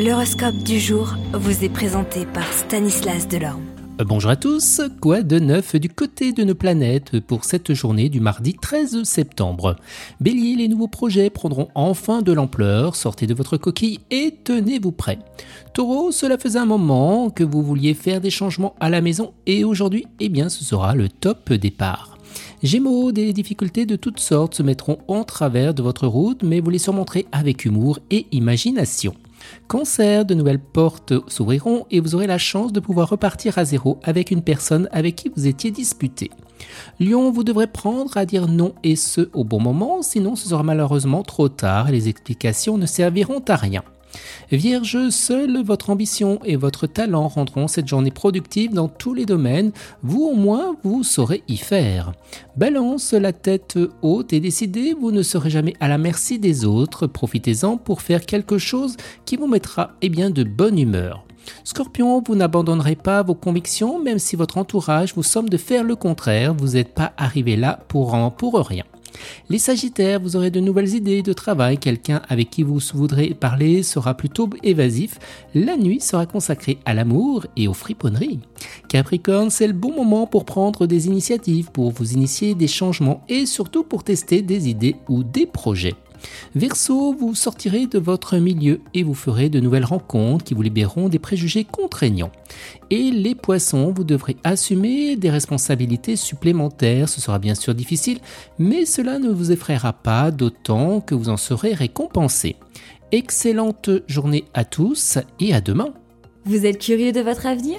L'horoscope du jour vous est présenté par Stanislas Delorme. Euh, bonjour à tous, quoi de neuf du côté de nos planètes pour cette journée du mardi 13 septembre? Bélier, les nouveaux projets prendront enfin de l'ampleur, sortez de votre coquille et tenez-vous prêt. Taureau, cela faisait un moment que vous vouliez faire des changements à la maison et aujourd'hui, eh bien ce sera le top départ. Gémeaux, des difficultés de toutes sortes se mettront en travers de votre route, mais vous les surmonterez avec humour et imagination. Cancer, de nouvelles portes s'ouvriront et vous aurez la chance de pouvoir repartir à zéro avec une personne avec qui vous étiez disputé. Lion, vous devrez prendre à dire non et ce au bon moment, sinon ce sera malheureusement trop tard et les explications ne serviront à rien. Vierge, seule votre ambition et votre talent rendront cette journée productive dans tous les domaines, vous au moins vous saurez y faire. Balance, la tête haute et décidée, vous ne serez jamais à la merci des autres, profitez-en pour faire quelque chose qui vous mettra eh bien, de bonne humeur. Scorpion, vous n'abandonnerez pas vos convictions, même si votre entourage vous somme de faire le contraire, vous n'êtes pas arrivé là pour, en, pour rien. Les Sagittaires, vous aurez de nouvelles idées de travail, quelqu'un avec qui vous voudrez parler sera plutôt évasif, la nuit sera consacrée à l'amour et aux friponneries. Capricorne, c'est le bon moment pour prendre des initiatives, pour vous initier des changements et surtout pour tester des idées ou des projets. Verseau, vous sortirez de votre milieu et vous ferez de nouvelles rencontres qui vous libéreront des préjugés contraignants. Et les poissons, vous devrez assumer des responsabilités supplémentaires. Ce sera bien sûr difficile, mais cela ne vous effraiera pas, d'autant que vous en serez récompensé. Excellente journée à tous et à demain. Vous êtes curieux de votre avenir?